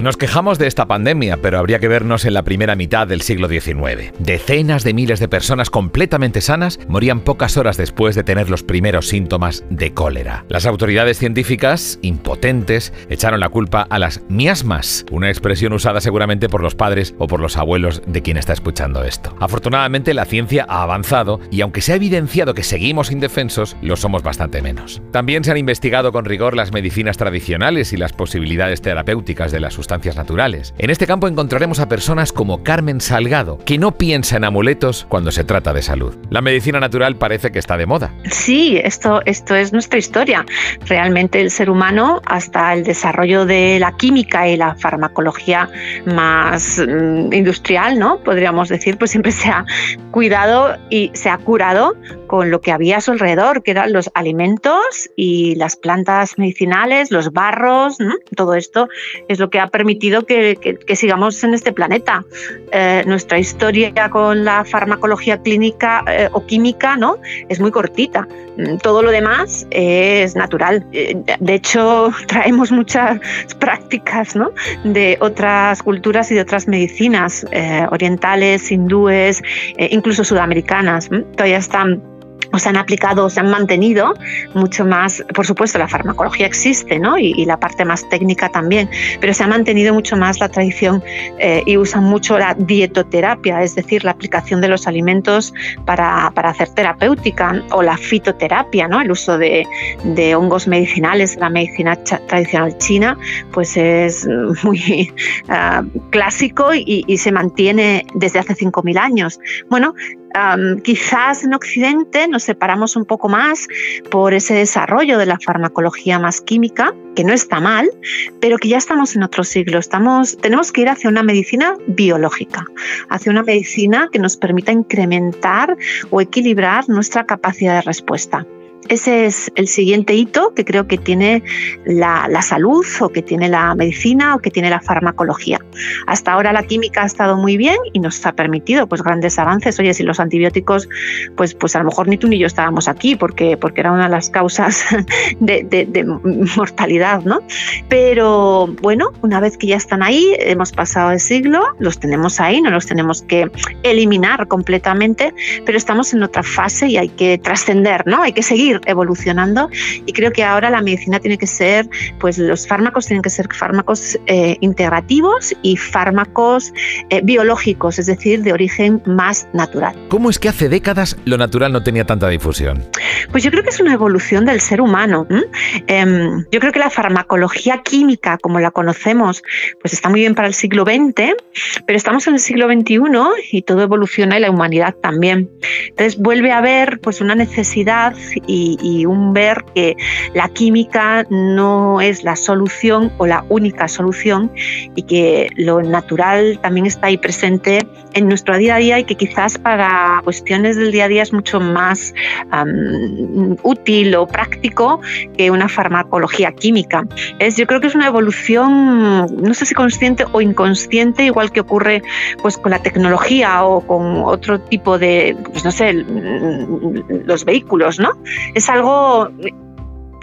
Nos quejamos de esta pandemia, pero habría que vernos en la primera mitad del siglo XIX. Decenas de miles de personas completamente sanas morían pocas horas después de tener los primeros síntomas de cólera. Las autoridades científicas, impotentes, echaron la culpa a las miasmas, una expresión usada seguramente por los padres o por los abuelos de quien está escuchando esto. Afortunadamente la ciencia ha avanzado y aunque se ha evidenciado que seguimos indefensos, lo somos bastante menos. También se han investigado con rigor las medicinas tradicionales y las posibilidades terapéuticas de las sustancias naturales. En este campo encontraremos a personas como Carmen Salgado, que no piensa en amuletos cuando se trata de salud. La medicina natural parece que está de moda. Sí, esto, esto es nuestra historia. Realmente el ser humano, hasta el desarrollo de la química y la farmacología más mm, industrial, ¿no? Podríamos decir, pues siempre se ha cuidado y se ha curado con lo que había a su alrededor, que eran los alimentos y las plantas medicinales, los barros, todo esto es lo que ha permitido que, sigamos en este planeta. Eh, nuestra historia con la farmacología clínica eh, o química ¿no? es muy cortita. Mm, todo lo demás es natural. Eh, de hecho, traemos muchas prácticas ¿no? de otras culturas y de otras medicinas orientales, hindúes, incluso sudamericanas. Todavía están o se han aplicado, se han mantenido mucho más, por supuesto la farmacología existe, ¿no? Y, la parte más técnica también, pero se ha mantenido mucho más la tradición eh, y usan mucho la dietoterapia, es decir, la aplicación de los alimentos para, para hacer terapéutica o la fitoterapia, ¿no? El uso de, de hongos medicinales, la medicina tradicional china, pues es muy ah, clásico y, y se mantiene desde hace 5.000 años. Bueno, quizás en Occidente nos separamos un poco más por ese desarrollo de la farmacología más química, que no está mal, pero que ya estamos en otro siglo. Estamos, tenemos que ir hacia una medicina biológica, hacia una medicina que nos permita incrementar o equilibrar nuestra capacidad de respuesta. Ese es el siguiente hito que creo que tiene la, salud o que tiene la medicina o que tiene la farmacología. Hasta ahora la química ha estado muy bien y nos ha permitido pues grandes avances. Oye, si los antibióticos, pues, pues a lo mejor ni tú ni yo estábamos aquí porque, porque era una de las causas de, de mortalidad, ¿no? Pero bueno, una vez que ya están ahí, hemos pasado el siglo, los tenemos ahí, no los tenemos que eliminar completamente, pero estamos en otra fase y hay que trascender, ¿no? Hay que seguir evolucionando y creo que ahora la medicina tiene que ser, pues los fármacos tienen que ser fármacos eh, integrativos y fármacos eh, biológicos, es decir, de origen más natural. ¿Cómo es que hace décadas lo natural no tenía tanta difusión? Pues yo creo que es una evolución del ser humano. Em, yo creo que la farmacología química, como la conocemos, pues está muy bien para el siglo XX, pero estamos en el siglo XXI y todo evoluciona y la humanidad también. Entonces vuelve a haber pues una necesidad y y, un ver que la química no es la solución o la única solución y que lo natural también está ahí presente en nuestro día a día y que quizás para cuestiones del día a día es mucho más útil o práctico que una farmacología química. Es, yo creo que es una evolución, no sé si consciente o inconsciente, igual que ocurre pues con la tecnología o con otro tipo de, pues no sé, los vehículos, ¿no? Es algo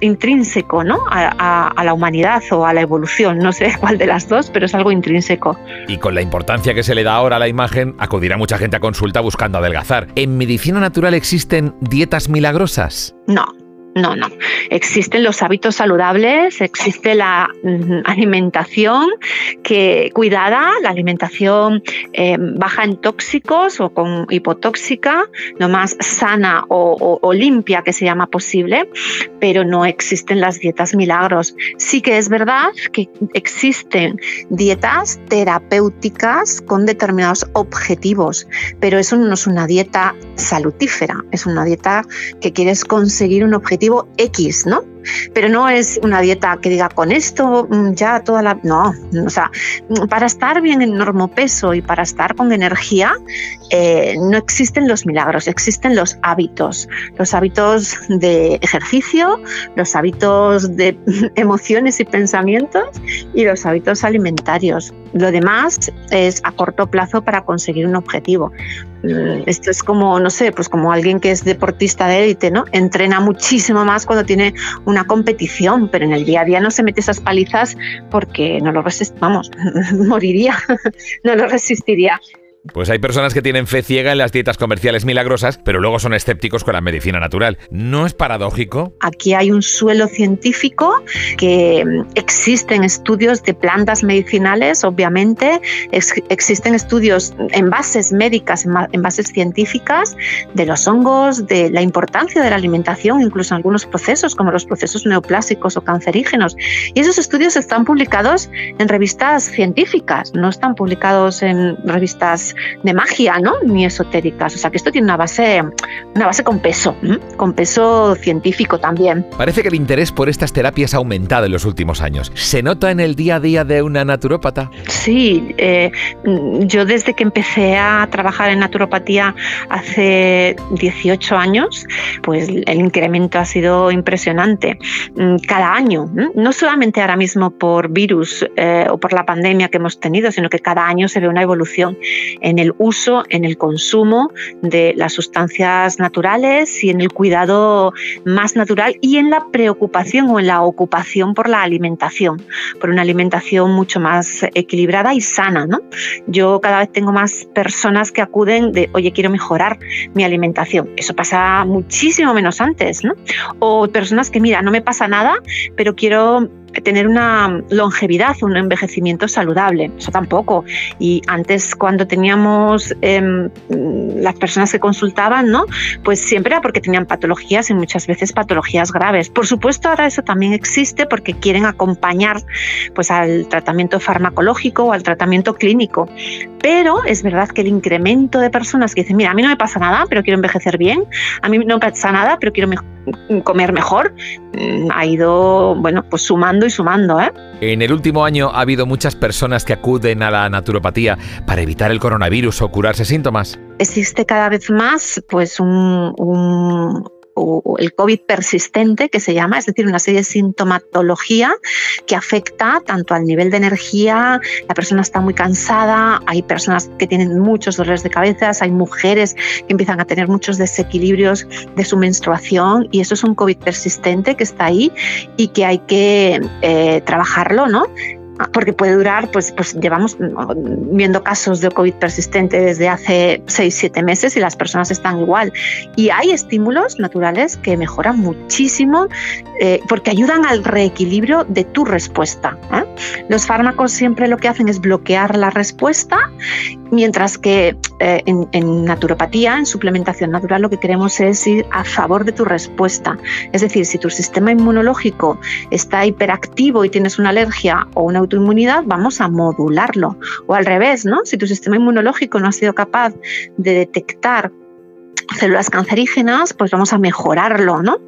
intrínseco ¿no? A, a, la humanidad o a la evolución, no sé cuál de las dos, pero es algo intrínseco. Y con la importancia que se le da ahora a la imagen, acudirá mucha gente a consulta buscando adelgazar. ¿En medicina natural existen dietas milagrosas? No, no, no. Existen los hábitos saludables, existe la mm, alimentación que cuidada, la alimentación eh, baja en tóxicos o con hipotóxica, lo más sana o, limpia que se llama posible, pero no existen las dietas milagros. Sí que es verdad que existen dietas terapéuticas con determinados objetivos, pero eso no es una dieta salutífera, es una dieta que quieres conseguir un objetivo X, ¿no? Pero no es una dieta que diga con esto mm, ya toda la... No, o sea, para estar bien en peso y para estar con energía, eh, no existen los milagros, existen los hábitos, los hábitos de ejercicio, los hábitos de emociones y pensamientos y los hábitos alimentarios. Lo demás es a corto plazo para conseguir un objetivo Mm, esto es como, no sé, pues como alguien que es deportista de élite, ¿no? Entrena muchísimo más cuando tiene una competición, pero en el día a día no se mete esas palizas porque no lo resist, vamos, moriría, no lo resistiría. Pues hay personas que tienen fe ciega en las dietas comerciales milagrosas, pero luego son escépticos con la medicina natural. ¿No es paradójico? Aquí hay un suelo científico que mm, existen estudios de plantas medicinales, obviamente, existen estudios en bases médicas, en, bases científicas de los hongos, de la importancia de la alimentación, incluso en algunos procesos como los procesos neoplásicos o cancerígenos. Y esos estudios están publicados en revistas científicas, no están publicados en revistas de magia, ¿no? Ni esotéricas. O sea que esto tiene una base, una base con peso, con peso científico también. Parece que el interés por estas terapias ha aumentado en los últimos años. ¿Se nota en el día a día de una naturópata? Sí, eh, yo desde que empecé a trabajar en naturopatía hace 18 años, pues el incremento ha sido impresionante. Mm, cada año, no solamente ahora mismo por virus eh, o por la pandemia que hemos tenido, sino que cada año se ve una evolución en el uso, en el consumo de las sustancias naturales y en el cuidado más natural y en la preocupación o en la ocupación por la alimentación, por una alimentación mucho más equilibrada y sana. ¿no? Yo cada vez tengo más personas que acuden de, oye, quiero mejorar mi alimentación. Eso pasa muchísimo menos antes. ¿no? O personas que, mira, no me pasa nada, pero quiero tener una longevidad, un envejecimiento saludable. Eso tampoco. Y antes, cuando teníamos em, las personas que consultaban, ¿no? Pues siempre era porque tenían patologías y muchas veces patologías graves. Por supuesto, ahora eso también existe porque quieren acompañar pues, al tratamiento farmacológico o al tratamiento clínico. Pero es verdad que el incremento de personas que dicen, mira, a mí no me pasa nada, pero quiero envejecer bien, a mí no me pasa nada, pero quiero comer mejor, mm, ha ido, bueno, pues sumando y sumando. ¿eh? En el último año ha habido muchas personas que acuden a la naturopatía para evitar el coronavirus o curarse síntomas. Existe cada vez más pues un, o el COVID persistente, que se llama, es decir, una serie de sintomatología que afecta tanto al nivel de energía, la persona está muy cansada, hay personas que tienen muchos dolores de cabeza, hay mujeres que empiezan a tener muchos desequilibrios de su menstruación y eso es un COVID persistente que está ahí y que hay que eh, trabajarlo, ¿no? Porque puede durar, pues, pues llevamos viendo casos de COVID persistente desde hace 6-7 meses y las personas están igual. Y hay estímulos naturales que mejoran muchísimo eh, porque ayudan al reequilibrio de tu respuesta. ¿eh? Los fármacos siempre lo que hacen es bloquear la respuesta, mientras que eh, en, naturopatía, en suplementación natural, lo que queremos es ir a favor de tu respuesta. Es decir, si tu sistema inmunológico está hiperactivo y tienes una alergia o una autoinmunidad, vamos a modularlo. O al revés, ¿no? Si tu sistema inmunológico no ha sido capaz de detectar células cancerígenas, pues vamos a mejorarlo, ¿no?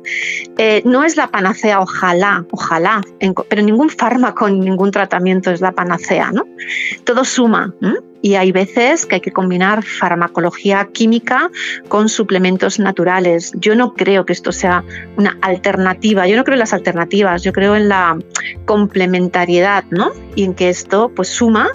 Eh, no es la panacea, ojalá, ojalá, pero ningún fármaco, ningún tratamiento es la panacea, ¿no? Todo suma y hay veces que hay que combinar farmacología química con suplementos naturales. Yo no creo que esto sea una alternativa, yo no creo en las alternativas, yo creo en la complementariedad, ¿no? Y en que esto pues suma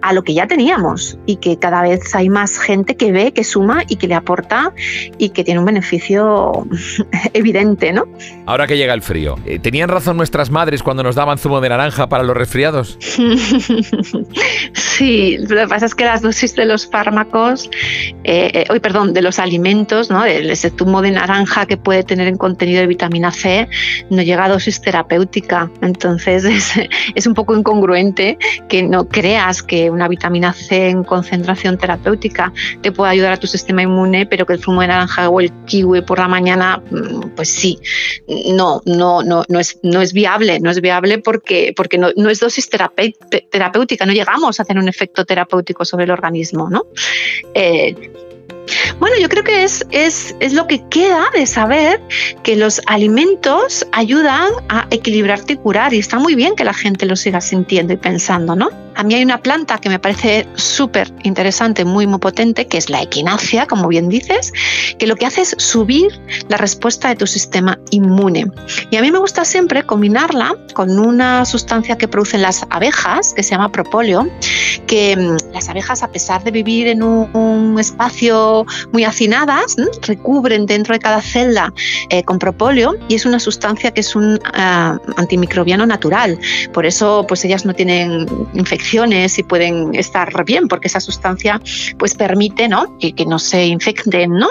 a lo que ya teníamos y que cada vez hay más gente que ve, que suma y que le aporta y que tiene un beneficio evidente, ¿no? Ahora que llega el frío, eh, ¿tenían razón nuestras madres cuando nos daban zumo de naranja para los resfriados? sí, lo que pasa es que las dosis de los fármacos, eh, eh perdón, de los alimentos, ¿no? ese zumo de naranja que puede tener en contenido de vitamina C, no llega a dosis terapéutica. Entonces es, un poco incongruente que no creas que una vitamina C en concentración terapéutica te pueda ayudar a tu sistema inmune, pero que el zumo de naranja o el kiwi por la mañana, mm, pues sí, no, no, no, no, es, no es viable, no es viable porque, porque no, no es dosis terapéutica, no llegamos a tener un efecto terapéutico sobre el organismo, ¿no? Eh, bueno, yo creo que es, es, es, lo que queda de saber que los alimentos ayudan a equilibrarte y curar y está muy bien que la gente lo siga sintiendo y pensando, ¿no? A mí hay una planta que me parece súper interesante, muy, muy potente, que es la equinacia, como bien dices, que lo que hace es subir la respuesta de tu sistema inmune. Y a mí me gusta siempre combinarla con una sustancia que producen las abejas, que se llama propóleo, que mm, las abejas, a pesar de vivir en un, espacio muy hacinadas, recubren dentro de cada celda eh, con propóleo y es una sustancia que es un ah, antimicrobiano natural. Por eso pues ellas no tienen infecciones y pueden estar bien porque esa sustancia pues permite ¿no? que, que no se infecten. ¿no?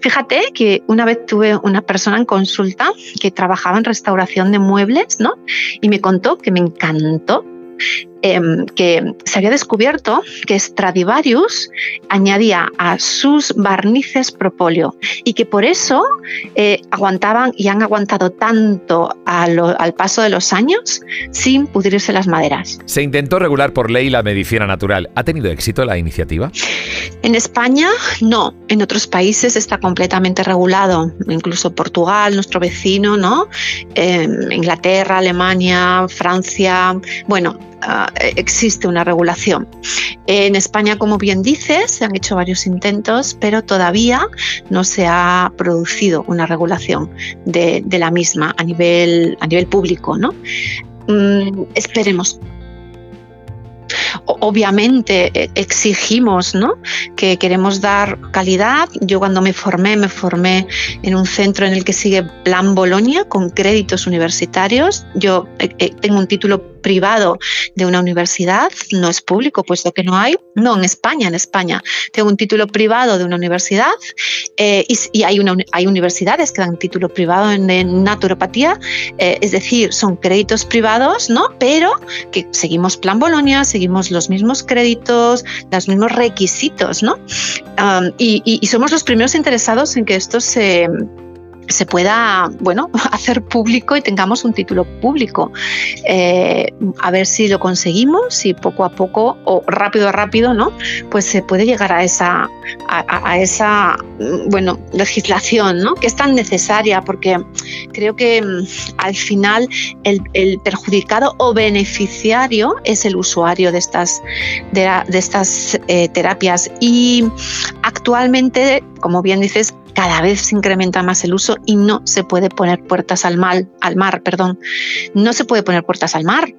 Fíjate que una vez tuve una persona en consulta que trabajaba en restauración de muebles ¿no? y me contó que me encantó Em, que se había descubierto que Stradivarius añadía a sus barnices propóleo y que por eso eh, aguantaban y han aguantado tanto al paso de los años sin pudrirse las maderas. Se intentó regular por ley la medicina natural. ¿Ha tenido éxito la iniciativa? En España no, en otros países está completamente regulado, incluso Portugal, nuestro vecino, ¿no? Em, Inglaterra, Alemania, Francia, bueno, Ah, existe una regulación. En España, como bien dices, se han hecho varios intentos, pero todavía no se ha producido una regulación de, la misma a nivel, a nivel público. ¿no? Mm, esperemos obviamente eh, exigimos ¿no? que queremos dar calidad. Yo cuando me formé, me formé en un centro en el que sigue Plan Bolonia con créditos universitarios. Yo eh, eh, tengo un título privado de una universidad, no es público, puesto que no hay, no en España, en España tengo un título privado de una universidad y, hay, hay universidades que dan título privado en, naturopatía, es decir, son créditos privados, ¿no? pero que seguimos Plan Bolonia, seguimos los mismos créditos, los mismos requisitos, ¿no? y, somos los primeros interesados en que esto se se pueda, bueno, hacer público y tengamos un título público. Eh, a ver si lo conseguimos y poco a poco o rápido a rápido, ¿no? Pues se puede llegar a esa, a, esa, mm, bueno, legislación, ¿no? Que es tan necesaria porque creo que mm, al final el, perjudicado o beneficiario es el usuario de estas, de, estas eh, terapias y actualmente, como bien dices, cada vez se incrementa más el uso y no se puede poner puertas al, mal, al mar, perdón. No se puede poner puertas al mar.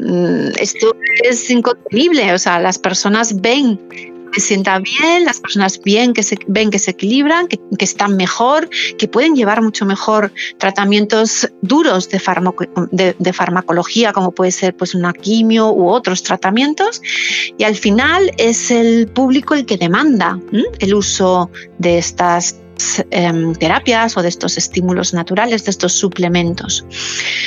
Mm, esto es incontenible, o sea, las personas ven que sienta bien, las personas bien que se, ven que se equilibran, que, están mejor, que pueden llevar mucho mejor tratamientos duros de, de, farmacología, como puede ser pues, una quimio u otros tratamientos. Y al final es el público el que demanda el uso de estas Em, terapias o de estos estímulos naturales, de estos suplementos.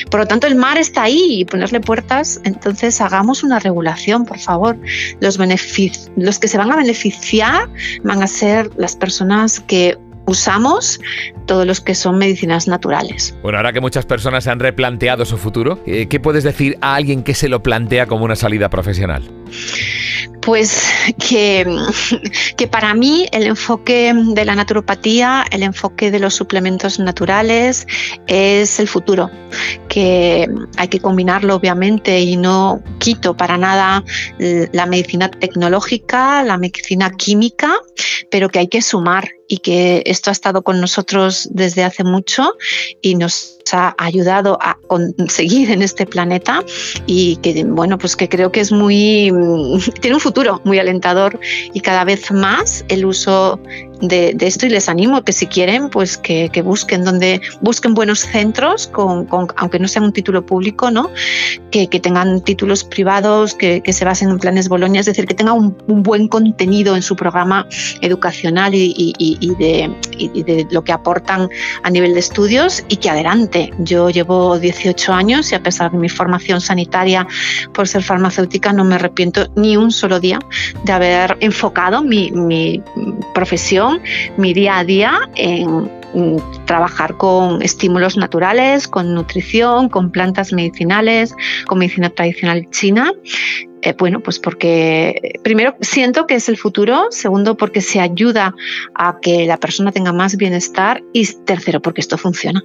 Por lo tanto, el mar está ahí y ponerle puertas, entonces hagamos una regulación, por favor. Los, los que se van a beneficiar van a ser las personas que usamos todos los que son medicinas naturales. Bueno, ahora que muchas personas se han replanteado su futuro, eh, ¿qué puedes decir a alguien que se lo plantea como una salida profesional? Pues que, que, para mí el enfoque de la naturopatía, el enfoque de los suplementos naturales es el futuro, que hay que combinarlo obviamente y no quito para nada la medicina tecnológica, la medicina química, pero que hay que sumar y que esto ha estado con nosotros desde hace mucho y nos ha ayudado a conseguir en este planeta y que bueno pues que creo que es muy tiene un futuro muy alentador y cada vez más el uso de, esto y les animo que si quieren, pues que, busquen donde busquen buenos centros, con, aunque no sean un título público, ¿no? Que, tengan títulos privados, que, se basen en planes Bolonia, es decir, que tengan un, buen contenido en su programa educacional y, de, de lo que aportan a nivel de estudios y que adelante. Yo llevo 18 años y a pesar de mi formación sanitaria por ser farmacéutica, no me arrepiento ni un solo día de haber enfocado mi profesión mi día a día en trabajar con estímulos naturales, con nutrición, con plantas medicinales, con medicina tradicional china. Eh, bueno, pues porque primero siento que es el futuro, segundo porque se ayuda a que la persona tenga más bienestar y tercero porque esto funciona.